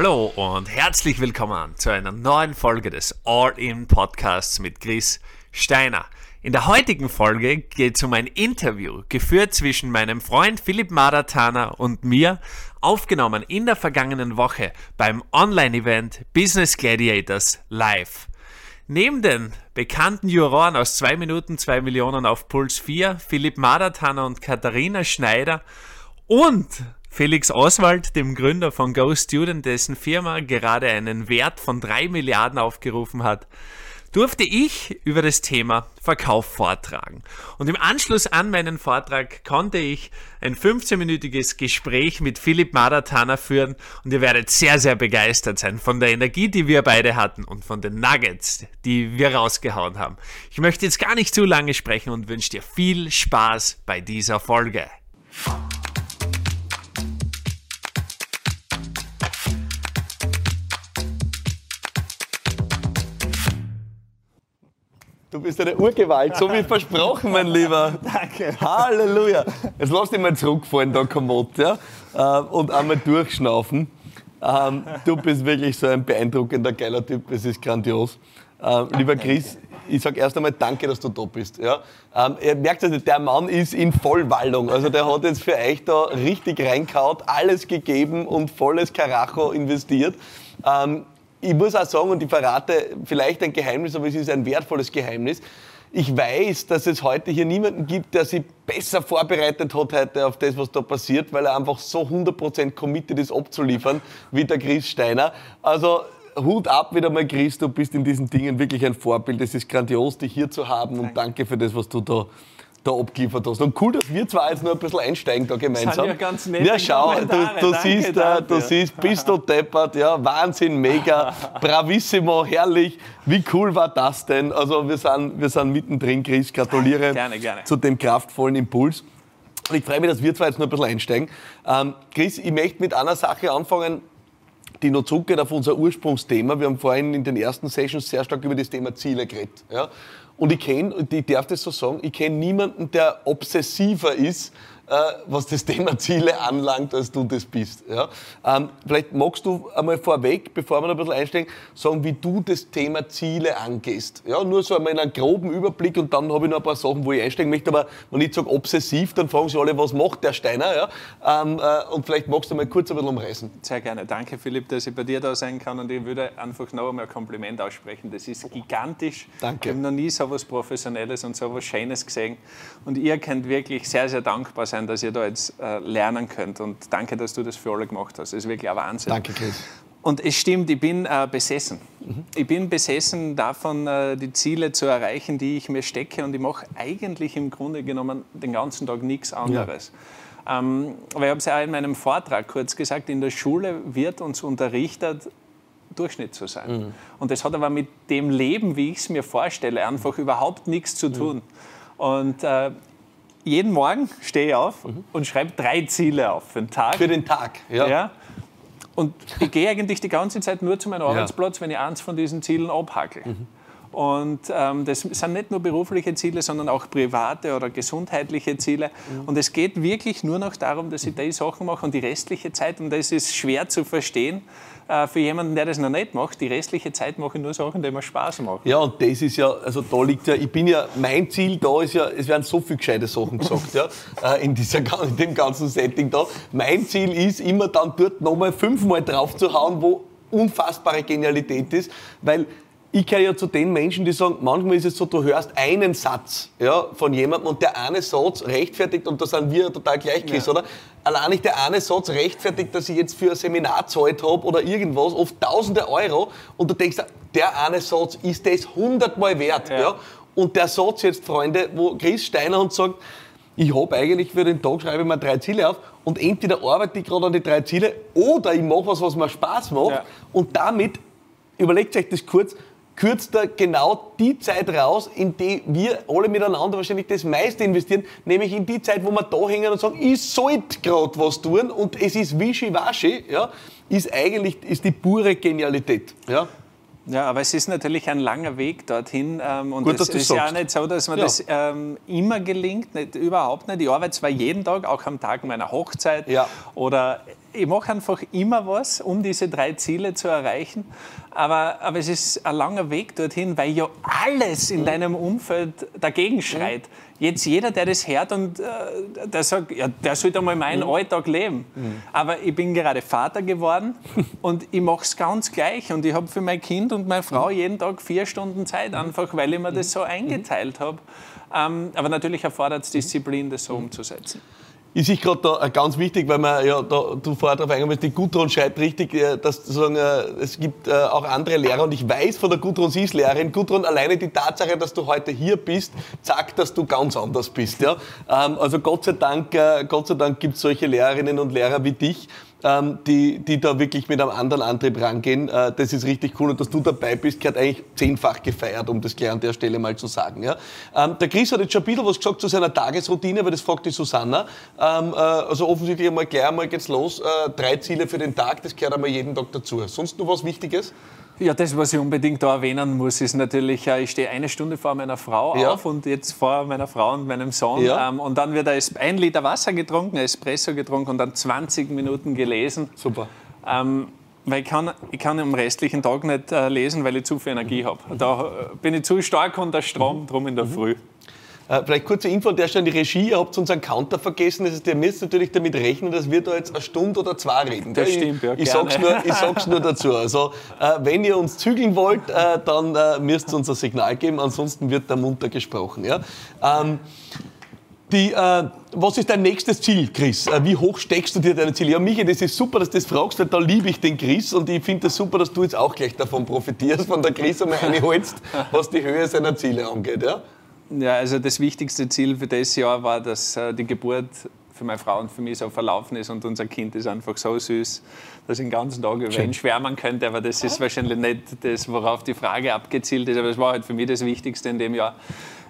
Hallo und herzlich willkommen zu einer neuen Folge des All-In Podcasts mit Chris Steiner. In der heutigen Folge geht es um ein Interview, geführt zwischen meinem Freund Philipp Madatana und mir, aufgenommen in der vergangenen Woche beim Online-Event Business Gladiators Live. Neben den bekannten Juroren aus 2 Minuten 2 Millionen auf Puls 4, Philipp Madatana und Katharina Schneider und Felix Oswald, dem Gründer von GoStudent, dessen Firma gerade einen Wert von 3 Milliarden aufgerufen hat, durfte ich über das Thema Verkauf vortragen. Und im Anschluss an meinen Vortrag konnte ich ein 15-minütiges Gespräch mit Philipp Madatana führen und ihr werdet sehr, sehr begeistert sein von der Energie, die wir beide hatten und von den Nuggets, die wir rausgehauen haben. Ich möchte jetzt gar nicht zu lange sprechen und wünsche dir viel Spaß bei dieser Folge. Du bist eine Urgewalt, so wie versprochen, mein Lieber. Danke. Halleluja. Jetzt lass dich mal zurückfallen, da Kommod, ja? Äh, und einmal durchschnaufen. Ähm, du bist wirklich so ein beeindruckender, geiler Typ, es ist grandios. Äh, lieber Chris, ich sage erst einmal danke, dass du da bist. Ja? Ähm, ihr merkt also, der Mann ist in Vollwallung. Also der hat jetzt für euch da richtig reingehaut, alles gegeben und volles Karacho investiert. Ich muss auch sagen, und ich verrate vielleicht ein Geheimnis, aber es ist ein wertvolles Geheimnis. Ich weiß, dass es heute hier niemanden gibt, der sich besser vorbereitet hat heute auf das, was da passiert, weil er einfach so 100% committed ist, abzuliefern, wie der Chris Steiner. Also Hut ab wieder mal, Chris, du bist in diesen Dingen wirklich ein Vorbild. Es ist grandios, dich hier zu haben und danke für das, was du da da abgeliefert hast. Und cool, dass wir zwar jetzt noch ein bisschen einsteigen da gemeinsam. Das ja ganz nette Ja, schau, du, du Danke siehst, äh, du siehst, bist du deppert, ja, Wahnsinn, mega, bravissimo, herrlich. Wie cool war das denn? Also wir sind, wir sind mittendrin, Chris, gratuliere Gerne, gerne. zu dem kraftvollen Impuls. Und ich freue mich, dass wir zwar jetzt noch ein bisschen einsteigen. Ähm, Chris, ich möchte mit einer Sache anfangen, die noch zurückgeht auf unser Ursprungsthema. Wir haben vorhin in den ersten Sessions sehr stark über das Thema Ziele geredet. Ja? Und ich kenne, ich darf das so sagen, ich kenne niemanden, der obsessiver ist, was das Thema Ziele anlangt, als du das bist. Ja? Ähm, vielleicht magst du einmal vorweg, bevor wir noch ein bisschen einsteigen, sagen, wie du das Thema Ziele angehst. Ja? Nur so einmal in einen groben Überblick und dann habe ich noch ein paar Sachen, wo ich einsteigen möchte. Aber wenn ich sage obsessiv, dann fragen sie alle, was macht der Steiner? Ja? Ähm, äh, und vielleicht magst du mal kurz ein bisschen umreißen. Sehr gerne. Danke, Philipp, dass ich bei dir da sein kann. Und ich würde einfach noch einmal ein Kompliment aussprechen. Das ist gigantisch. Danke. Ich habe noch nie so etwas Professionelles und so etwas Schönes gesehen. Und ihr könnt wirklich sehr, sehr dankbar sein, dass ihr da jetzt äh, lernen könnt. Und danke, dass du das für alle gemacht hast. Das ist wirklich ein Wahnsinn. Danke, Chris. Und es stimmt, ich bin äh, besessen. Ich bin besessen davon, äh, die Ziele zu erreichen, die ich mir stecke. Und ich mache eigentlich im Grunde genommen den ganzen Tag nichts anderes. Ähm, aber ich habe es ja auch in meinem Vortrag kurz gesagt, in der Schule wird uns unterrichtet, Durchschnitt zu sein. Und das hat aber mit dem Leben, wie ich es mir vorstelle, einfach überhaupt nichts zu tun. Und äh, jeden Morgen stehe ich auf und schreibe drei Ziele auf für den Tag. Für den Tag. Ja. Ja. Und ich gehe eigentlich die ganze Zeit nur zu meinem Arbeitsplatz, wenn ich eins von diesen Zielen abhacke. Und ähm, das sind nicht nur berufliche Ziele, sondern auch private oder gesundheitliche Ziele. Und es geht wirklich nur noch darum, dass ich die Sachen mache und die restliche Zeit, und das ist schwer zu verstehen für jemanden, der das noch nicht macht, die restliche Zeit mache ich nur Sachen, die mir Spaß machen. Ja, und das ist ja, also da liegt ja, ich bin ja, mein Ziel da ist ja, es werden so viele gescheite Sachen gesagt, ja, äh, in, dieser, in dem ganzen Setting da. Mein Ziel ist immer dann dort nochmal fünfmal drauf zu hauen, wo unfassbare Genialität ist, weil ich gehöre ja zu den Menschen, die sagen, manchmal ist es so, du hörst einen Satz ja, von jemandem und der eine Satz rechtfertigt, und da sind wir total gleich, Chris, Ja. oder? Allein nicht der eine Satz rechtfertigt, dass ich jetzt für ein Seminar gezahlt habe oder irgendwas, oft tausende Euro, und du denkst, der eine Satz ist das hundertmal wert. Ja. Ja. Und der Satz jetzt, Freunde, wo Chris Steiner uns sagt, ich habe eigentlich für den Tag, schreibe ich mir drei Ziele auf und entweder arbeite ich gerade an die drei Ziele oder ich mache was, was mir Spaß macht Ja. und damit, überlegt euch das kurz, kürzt er genau die Zeit raus, in die wir alle miteinander wahrscheinlich das meiste investieren, nämlich in die Zeit, wo wir da hängen und sagen, ich sollte gerade was tun und es ist wischiwaschi, ja, ist eigentlich ist die pure Genialität. Ja. Ja, aber es ist natürlich ein langer Weg dorthin. Ähm, und Gut, es ist ja sagst. nicht so, dass mir Ja. das ähm, immer gelingt, nicht, überhaupt nicht. Ich arbeite zwar jeden Tag, auch am Tag meiner Hochzeit Ja. oder ich mache einfach immer was, um diese drei Ziele zu erreichen. Aber, aber es ist ein langer Weg dorthin, weil ja alles in deinem Umfeld dagegen schreit. Jetzt jeder, der das hört und äh, der sagt, ja, der sollte einmal meinen mhm. Alltag leben. Mhm. Aber ich bin gerade Vater geworden und ich mache es ganz gleich. Und ich habe für mein Kind und meine Frau jeden Tag vier Stunden Zeit, einfach weil ich mir das so eingeteilt habe. Ähm, aber natürlich erfordert es Disziplin, das so umzusetzen ist sich gerade da äh, ganz wichtig, weil man ja da, du vorher darauf eingehen willst, die Gudrun schreibt richtig, äh, dass sozusagen, äh, es gibt auch andere Lehrer und ich weiß von der Gudrun, sie ist Lehrerin. Gudrun, alleine die Tatsache, dass du heute hier bist, sagt, dass du ganz anders bist. Ja? Ähm, also Gott sei Dank, Gott sei Dank gibt es solche Lehrerinnen und Lehrer wie dich ähm, die, die da wirklich mit einem anderen Antrieb rangehen. Äh, das ist richtig cool und dass du dabei bist, gehört eigentlich zehnfach gefeiert, um das gleich an der Stelle mal zu sagen. Ja? Ähm, der Chris hat jetzt schon ein bisschen was gesagt zu seiner Tagesroutine, weil das fragt die Susanna. Ähm, äh, also offensichtlich einmal gleich einmal geht's los. Äh, drei Ziele für den Tag, das gehört einmal jeden Tag dazu. Sonst noch was Wichtiges? Ja, das, was ich unbedingt da erwähnen muss, ist natürlich, äh, ich stehe eine Stunde vor meiner Frau ja. auf und jetzt vor meiner Frau und meinem Sohn. Ja. Ähm, und dann wird ein Liter Wasser getrunken, ein Espresso getrunken und dann 20 Minuten gelesen. Super. Ähm, weil ich kann, ich kann am restlichen Tag nicht äh, lesen, weil ich zu viel Energie habe. Da äh, bin ich zu stark unter Strom, drum in der mhm. Früh. Äh, vielleicht kurze Info an der Stelle, die Regie, ihr habt unseren Counter vergessen, das heißt, ihr müsst natürlich damit rechnen, dass wir da jetzt eine Stunde oder zwei reden. Das stimmt, ja, ich, ich sag's nur, ich sag's nur dazu. Also, äh, wenn ihr uns zügeln wollt, äh, dann äh, müsst ihr uns ein Signal geben, ansonsten wird da munter gesprochen. Ja? Ähm, die, äh, was ist dein nächstes Ziel, Chris? Äh, wie hoch steckst du dir deine Ziele? Ja, Michi, das ist super, dass du das fragst, weil da liebe ich den Chris und ich finde es das super, dass du jetzt auch gleich davon profitierst, von der Chris einmal reinholst, was die Höhe seiner Ziele angeht. Ja? Ja, also das wichtigste Ziel für das Jahr war, dass äh, die Geburt für meine Frau und für mich so verlaufen ist und unser Kind ist einfach so süß, dass ich den ganzen Tag über ihn schwärmen könnte. Aber das ist wahrscheinlich nicht das, worauf die Frage abgezielt ist. Aber das war halt für mich das Wichtigste in dem Jahr.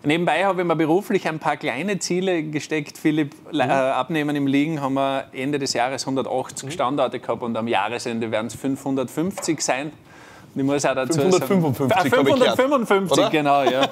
Nebenbei habe ich mir beruflich ein paar kleine Ziele gesteckt. Philipp, mhm. äh, abnehmen im Liegen haben wir Ende des Jahres 180 mhm. Standorte gehabt und am Jahresende werden es 550 sein. Ich muss auch dazu 555, sagen, 555 ah, genau, ja.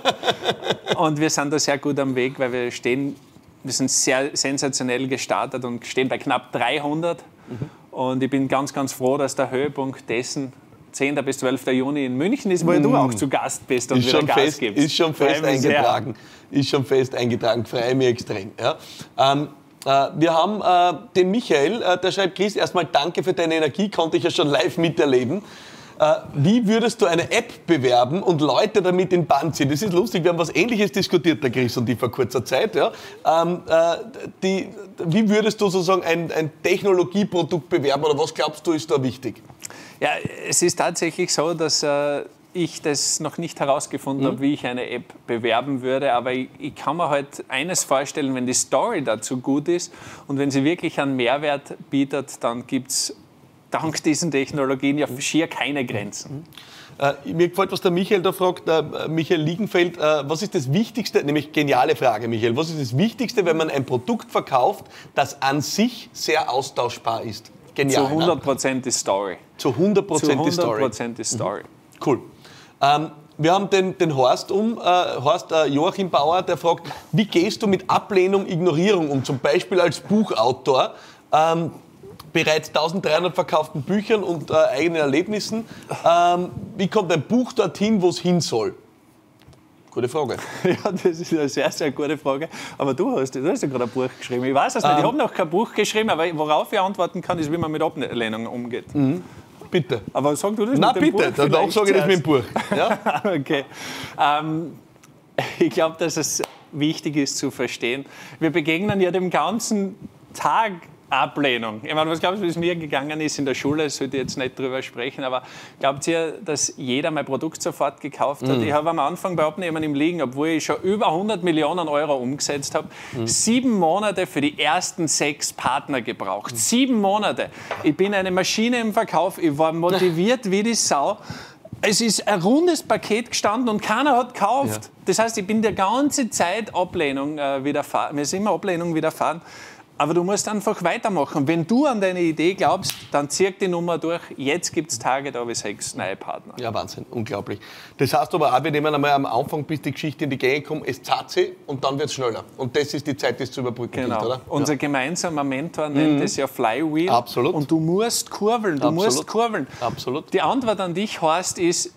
Und wir sind da sehr gut am Weg, weil wir stehen, wir sind sehr sensationell gestartet und stehen bei knapp 300. Mhm. Und ich bin ganz, ganz froh, dass der Höhepunkt dessen 10. bis 12. Juni in München ist, wo mmh. du auch zu Gast bist und ist wieder Gas fest, gibst. Ist schon fest eingetragen. Sehr. Ist schon fest eingetragen. Freue mich extrem. Ja. Ähm, äh, wir haben äh, den Michael, äh, der schreibt, Chris, erstmal danke für deine Energie, konnte ich ja schon live miterleben. Äh, wie würdest du eine App bewerben und Leute damit in Band ziehen? Das ist lustig, wir haben was Ähnliches diskutiert, der Chris und ich vor kurzer Zeit. Ja. Ähm, äh, die, wie würdest du sozusagen ein, ein Technologieprodukt bewerben oder was glaubst du ist da wichtig? Ja, es ist tatsächlich so, dass äh, ich das noch nicht herausgefunden mhm. habe, wie ich eine App bewerben würde. Aber ich, ich, kann mir halt eines vorstellen, wenn die Story dazu gut ist und wenn sie wirklich einen Mehrwert bietet, dann gibt es dank diesen Technologien ja schier keine Grenzen. Äh, mir gefällt, was der Michael da fragt, äh, Michael Liegenfeld, äh, was ist das Wichtigste, nämlich geniale Frage, Michael, was ist das Wichtigste, wenn man ein Produkt verkauft, das an sich sehr austauschbar ist? Genial, Zu 100 Prozent die Story. Zu 100 Prozent die Story. Prozent die Story. Mhm. Cool. Ähm, wir haben den, den Horst um, äh, Horst äh, Joachim Bauer, der fragt, wie gehst du mit Ablehnung, Ignorierung um, zum Beispiel als Buchautor? Ähm, bereits 1300 verkauften Büchern und äh, eigenen Erlebnissen. Ähm, wie kommt ein Buch dorthin, wo es hin soll? Gute Frage. Ja, das ist eine sehr, sehr gute Frage. Aber du hast, du hast ja gerade ein Buch geschrieben. Ich weiß es nicht, ähm, ich habe noch kein Buch geschrieben, aber worauf ich antworten kann, ist, wie man mit Ablehnung umgeht. Mhm. Bitte. Aber sag du das Nein, mit dem bitte, Buch dann sage ich das mit dem Buch. Ja? okay. Ähm, ich glaube, dass es wichtig ist zu verstehen. Wir begegnen ja dem ganzen Tag Ablehnung. Ich meine, was glaubst du, wie es mir gegangen ist in der Schule? Sollte ich jetzt nicht drüber sprechen, aber glaubt ihr, dass jeder mein Produkt sofort gekauft hat? Mm. Ich habe am Anfang bei Abnehmen im Liegen, obwohl ich schon über 100 Millionen Euro umgesetzt habe, mm. sieben Monate für die ersten sechs Partner gebraucht. Mm. Sieben Monate. Ich bin eine Maschine im Verkauf, ich war motiviert wie die Sau. Es ist ein rundes Paket gestanden und keiner hat gekauft. Ja. Das heißt, ich bin die ganze Zeit Ablehnung äh, widerfahren. Mir ist immer Ablehnung widerfahren. Aber du musst einfach weitermachen. Wenn du an deine Idee glaubst, dann zirk die Nummer durch. Jetzt gibt es Tage, da habe ich sechs neue Partner. Ja, Wahnsinn, unglaublich. Das heißt aber auch, wir nehmen einmal am Anfang, bis die Geschichte in die Gänge kommt, es zahlt sie und dann wird es schneller. Und das ist die Zeit, die es zu überbrücken genau. gilt, oder? Unser ja. gemeinsamer Mentor nennt mhm. es ja Flywheel. Absolut. Und du musst kurbeln, du Absolut. musst kurbeln. Absolut. Die Antwort an dich, Horst, ist,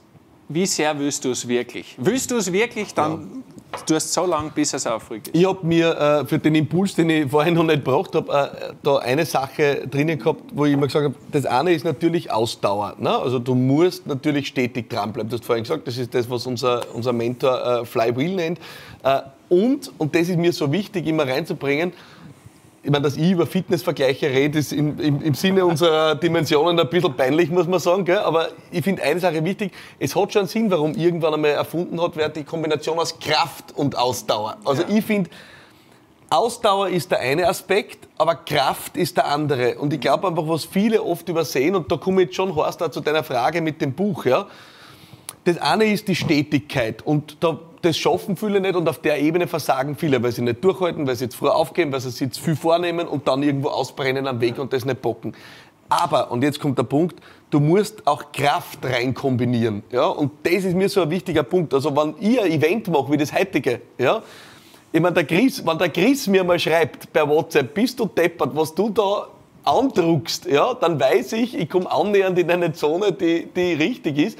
wie sehr willst du es wirklich? Willst du es wirklich, dann Du hast so lange, bis es aufrückt. Ich habe mir äh, für den Impuls, den ich vorhin noch nicht gebraucht habe, äh, da eine Sache drinnen gehabt, wo ich immer gesagt habe, das eine ist natürlich Ausdauer. Ne? Also du musst natürlich stetig dranbleiben. Du hast vorhin gesagt, das ist das, was unser, unser Mentor äh, Flywheel nennt. Äh, und, und das ist mir so wichtig, immer reinzubringen, meine, dass ich über Fitnessvergleiche rede, ist im, im, im, Sinne unserer Dimensionen ein bisschen peinlich, muss man sagen. Gell? Aber ich finde eine Sache wichtig, es hat schon Sinn, warum irgendwann einmal erfunden hat, wer die Kombination aus Kraft und Ausdauer. Also ja. ich finde, Ausdauer ist der eine Aspekt, aber Kraft ist der andere. Und ich glaube einfach, was viele oft übersehen, und da komme ich jetzt schon, Horst, zu deiner Frage mit dem Buch. Ja? Das eine ist die Stetigkeit. Und da das schaffen viele nicht und auf der Ebene versagen viele, weil sie nicht durchhalten, weil sie jetzt früh aufgeben, weil sie sich zu viel vornehmen und dann irgendwo ausbrennen am Weg und das nicht bocken. Aber, und jetzt kommt der Punkt, du musst auch Kraft rein kombinieren. Ja? Und das ist mir so ein wichtiger Punkt. Also wenn ich ein Event mache, wie das heutige, ja, ich meine, der Chris, wenn der Chris mir mal schreibt per WhatsApp, bist du deppert, was du da andruckst, ja, dann weiß ich, ich komme annähernd in eine Zone, die, die richtig ist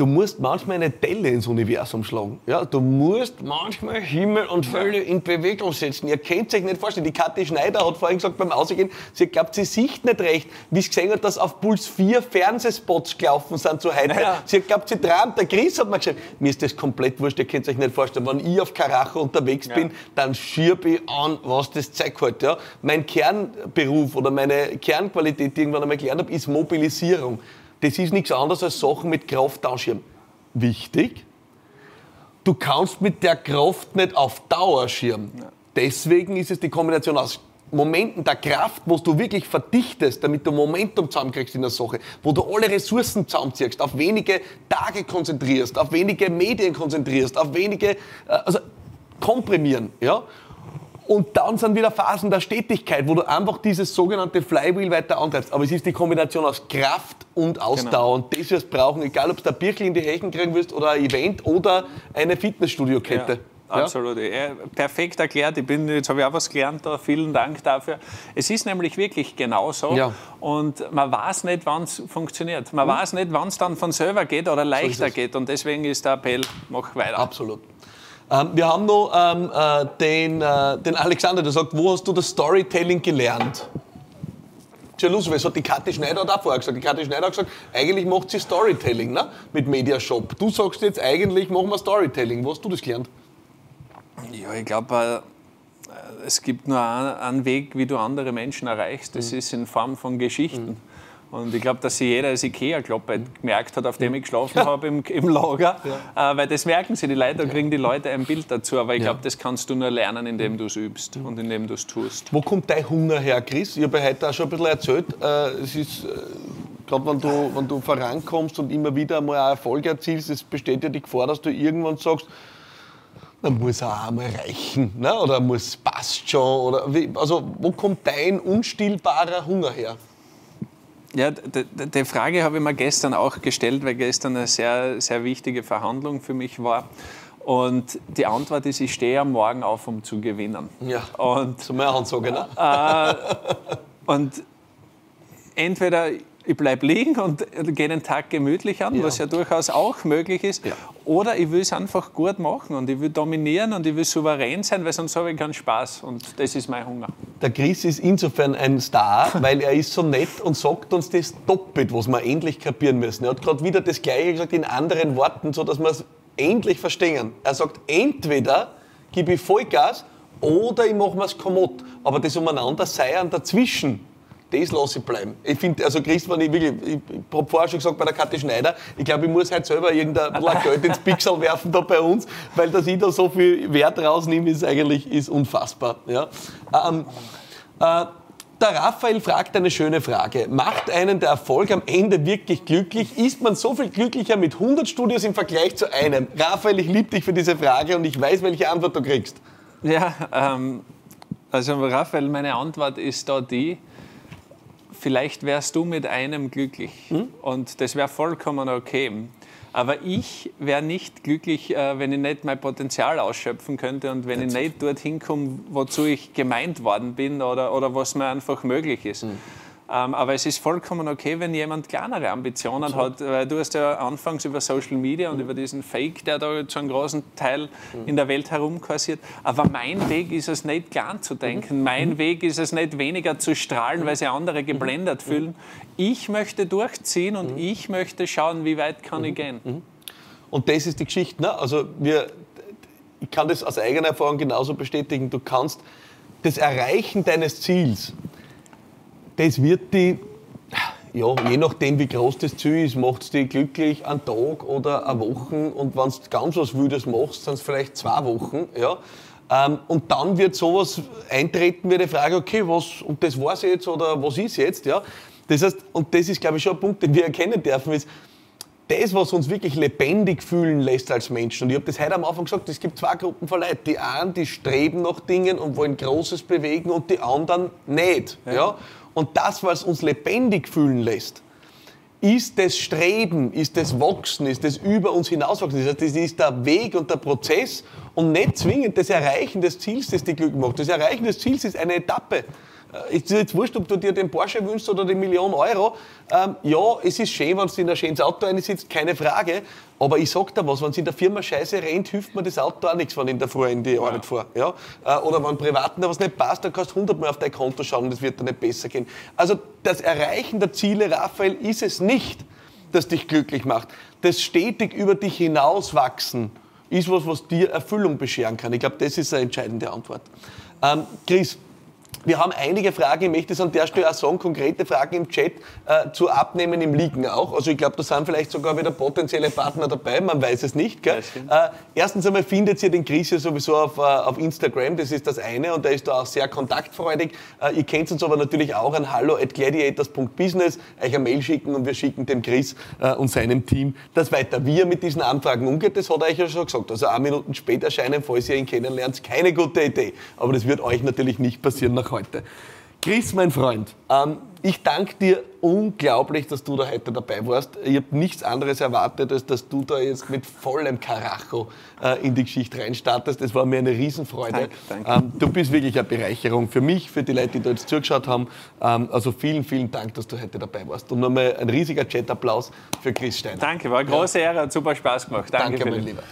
du musst manchmal eine Delle ins Universum schlagen. Ja, du musst manchmal Himmel und Hölle in Bewegung setzen. Ihr könnt euch nicht vorstellen. Die Kathi Schneider hat vorhin gesagt beim Ausgehen, sie glaubt, sie sieht nicht recht, wie sie gesehen hat, dass auf Puls 4 Fernsehspots gelaufen sind zu heute. Naja. Sie glaubt, sie träumt. Der Chris hat mir gesagt, mir ist das komplett wurscht, ihr könnt euch nicht vorstellen. Wenn ich auf Karacho unterwegs ja. bin, dann schiebe ich an, was das Zeug hat. Ja. Mein Kernberuf oder meine Kernqualität, die ich irgendwann einmal gelernt habe, ist Mobilisierung. Das ist nichts anderes als Sachen mit Kraft anschieben. Wichtig, du kannst mit der Kraft nicht auf Dauer schirmen. Deswegen ist es die Kombination aus Momenten der Kraft, wo du wirklich verdichtest, damit du Momentum zusammenkriegst in der Sache, wo du alle Ressourcen zusammenziehst, auf wenige Tage konzentrierst, auf wenige Medien konzentrierst, auf wenige, äh, also komprimieren, ja. Und dann sind wieder Phasen der Stetigkeit, wo du einfach dieses sogenannte Flywheel weiter antreibst. Aber es ist die Kombination aus Kraft und Ausdauer. Genau. Und das wirst du brauchen, egal ob du ein Birkel in die Hechen kriegen willst oder ein Event oder eine Fitnessstudio-Kette. Ja. Absolut. Ja. Perfekt erklärt. Ich bin, jetzt habe ich auch was gelernt da. Vielen Dank dafür. Es ist nämlich wirklich genau so. Ja. Und man weiß nicht, wann es funktioniert. Man hm. weiß nicht, wann es dann von selber geht oder leichter so geht. Und deswegen ist der Appell, mach weiter. Absolut. Ähm, wir haben noch ähm, äh, den, äh, den Alexander, der sagt, wo hast du das Storytelling gelernt? Sehr lustig, weil es hat die Kathi Schneider auch vorher gesagt. Die Kathi Schneider hat gesagt, eigentlich macht sie Storytelling ne? mit Mediashop. Du sagst jetzt, eigentlich machen wir Storytelling. Wo hast du das gelernt? Ja, ich glaube, äh, es gibt nur einen Weg, wie du andere Menschen erreichst. Das mhm. ist in Form von Geschichten. Mhm. Und ich glaube, dass sich jeder als Ikea-Kloppe gemerkt hat, auf dem ich geschlafen ja. habe im, im Lager. Ja. Äh, weil das merken sie die Leute, da kriegen die Leute ein Bild dazu. Aber ich glaube, das kannst du nur lernen, indem du es übst und indem du es tust. Wo kommt dein Hunger her, Chris? Ich habe heute auch schon ein bisschen erzählt. Äh, es ist, äh, gerade wenn du, wenn du vorankommst und immer wieder einmal auch Erfolg erzielst, es besteht ja die Gefahr, dass du irgendwann sagst, dann muss er auch einmal reichen. Ne? Oder muss passt schon. Oder wie, also, wo kommt dein unstillbarer Hunger her? Ja, die Frage habe ich mir gestern auch gestellt, weil gestern eine sehr, sehr wichtige Verhandlung für mich war. Und die Antwort ist, ich stehe am Morgen auf, um zu gewinnen. Ja, und, so mehr Anzug, ne? Äh, und entweder ich bleibe liegen und gehe den Tag gemütlich an, ja. was ja durchaus auch möglich ist. Ja. Oder ich will es einfach gut machen und ich will dominieren und ich will souverän sein, weil sonst habe ich keinen Spaß. Und das ist mein Hunger. Der Chris ist insofern ein Star, weil er ist so nett und sagt uns das doppelt, was wir endlich kapieren müssen. Er hat gerade wieder das Gleiche gesagt in anderen Worten, so dass wir es endlich verstehen. Er sagt, entweder gebe ich Vollgas oder ich mache mir es kommod. Aber das umeinander sei an dazwischen das lasse ich bleiben. Ich finde, also Chris, wenn ich wirklich, ich, ich habe vorher schon gesagt bei der Kathi Schneider, ich glaube, ich muss halt selber irgendein Geld ins Pixel werfen da bei uns, weil dass ich da so viel Wert rausnehme, ist eigentlich ist unfassbar. Ja. Ähm, äh, der Raphael fragt eine schöne Frage. Macht einen der Erfolg am Ende wirklich glücklich? Ist man so viel glücklicher mit 100 Studios im Vergleich zu einem? Raphael, ich liebe dich für diese Frage und ich weiß, welche Antwort du kriegst. Ja, ähm, Also Raphael, meine Antwort ist da die, vielleicht wärst du mit einem glücklich hm? und das wäre vollkommen okay. Aber ich wäre nicht glücklich, äh, wenn ich nicht mein Potenzial ausschöpfen könnte und wenn ich nicht dorthin komme, wozu ich gemeint worden bin oder, oder was mir einfach möglich ist. Mhm. Ähm, aber es ist vollkommen okay, wenn jemand kleinere Ambitionen so. hat, weil du hast ja anfangs über Social Media und mhm. über diesen Fake, der da zu einem großen Teil mhm. in der Welt herumkursiert. Aber mein Weg ist es nicht klein zu denken. Mhm. Mein mhm. Weg ist es nicht weniger zu strahlen, weil sie andere geblendet mhm. fühlen. Ich möchte durchziehen und ich möchte schauen, wie weit kann ich gehen. Und das ist die Geschichte. Ne? Also wir, ich kann das aus eigener Erfahrung genauso bestätigen. Du kannst das Erreichen deines Ziels das wird die, ja, je nachdem wie groß das Ziel ist, macht es dich glücklich einen Tag oder eine Woche und wenn du ganz was Wildes machst, sind es vielleicht zwei Wochen. Ja. Ähm, und dann wird sowas eintreten wie die Frage, okay, was, und das war's jetzt oder was ist jetzt? Ja. Das heißt, und das ist glaube ich schon ein Punkt, den wir erkennen dürfen, ist, das, was uns wirklich lebendig fühlen lässt als Menschen. Und ich habe das heute am Anfang gesagt, es gibt zwei Gruppen von Leuten. Die einen, die streben nach Dingen und wollen Großes bewegen und die anderen nicht. Ja. ja? Und das, was uns lebendig fühlen lässt, ist das Streben, ist das Wachsen, ist das über uns hinauswachsen. Das ist der Weg und der Prozess und nicht zwingend das Erreichen des Ziels, das die Glück macht. Das Erreichen des Ziels ist eine Etappe. Äh, es ist jetzt wurscht, ob du dir den Porsche wünschst oder die Million Euro. Ähm, ja, es ist schön, wenn du in ein schönes Auto sitzt, keine Frage. Aber ich sag dir was, wenn es in der Firma scheiße rennt, hilft mir das Auto auch nichts, wenn ich in der Früh in die ja. Arbeit fahre. Ja? Äh, oder wenn Privaten da was nicht passt, dann kannst du hundertmal auf dein Konto schauen und es wird dir nicht besser gehen. Also das Erreichen der Ziele, Raphael, ist es nicht, das dich glücklich macht. Das stetig über dich hinauswachsen ist was, was dir Erfüllung bescheren kann. Ich glaube, das ist eine entscheidende Antwort. Ähm, Chris, wir haben einige Fragen, ich möchte es an der Stelle auch sagen, konkrete Fragen im Chat äh, zu Abnehmen im Liegen auch. Also ich glaube, da sind vielleicht sogar wieder potenzielle Partner dabei, man weiß es nicht. Gell? Äh, erstens einmal findet ihr den Chris ja sowieso auf, äh, auf Instagram, das ist das eine und er ist da auch sehr kontaktfreudig. Äh, ihr kennt uns aber natürlich auch an hallo at gladiators.business, euch eine Mail schicken und wir schicken dem Chris äh, und seinem Team das weiter. Wie er mit diesen Anfragen umgeht, das hat er euch ja schon gesagt. Also ein Minuten später erscheinen, falls ihr ihn kennenlernt, keine gute Idee. Aber das wird euch natürlich nicht passieren nach heute. Chris, mein Freund, ähm, ich danke dir unglaublich, dass du da heute dabei warst. Ich habe nichts anderes erwartet, als dass du da jetzt mit vollem Karacho äh, in die Geschichte reinstartest. Das war mir eine Riesenfreude. Danke, danke. Ähm, du bist wirklich eine Bereicherung für mich, für die Leute, die da jetzt zugeschaut haben. Ähm, also vielen, vielen Dank, dass du heute dabei warst. Und nochmal ein riesiger Chat-Applaus für Chris Steiner. Danke, war eine große. Ehre, hat super Spaß gemacht. Danke, Danke mein Lieber.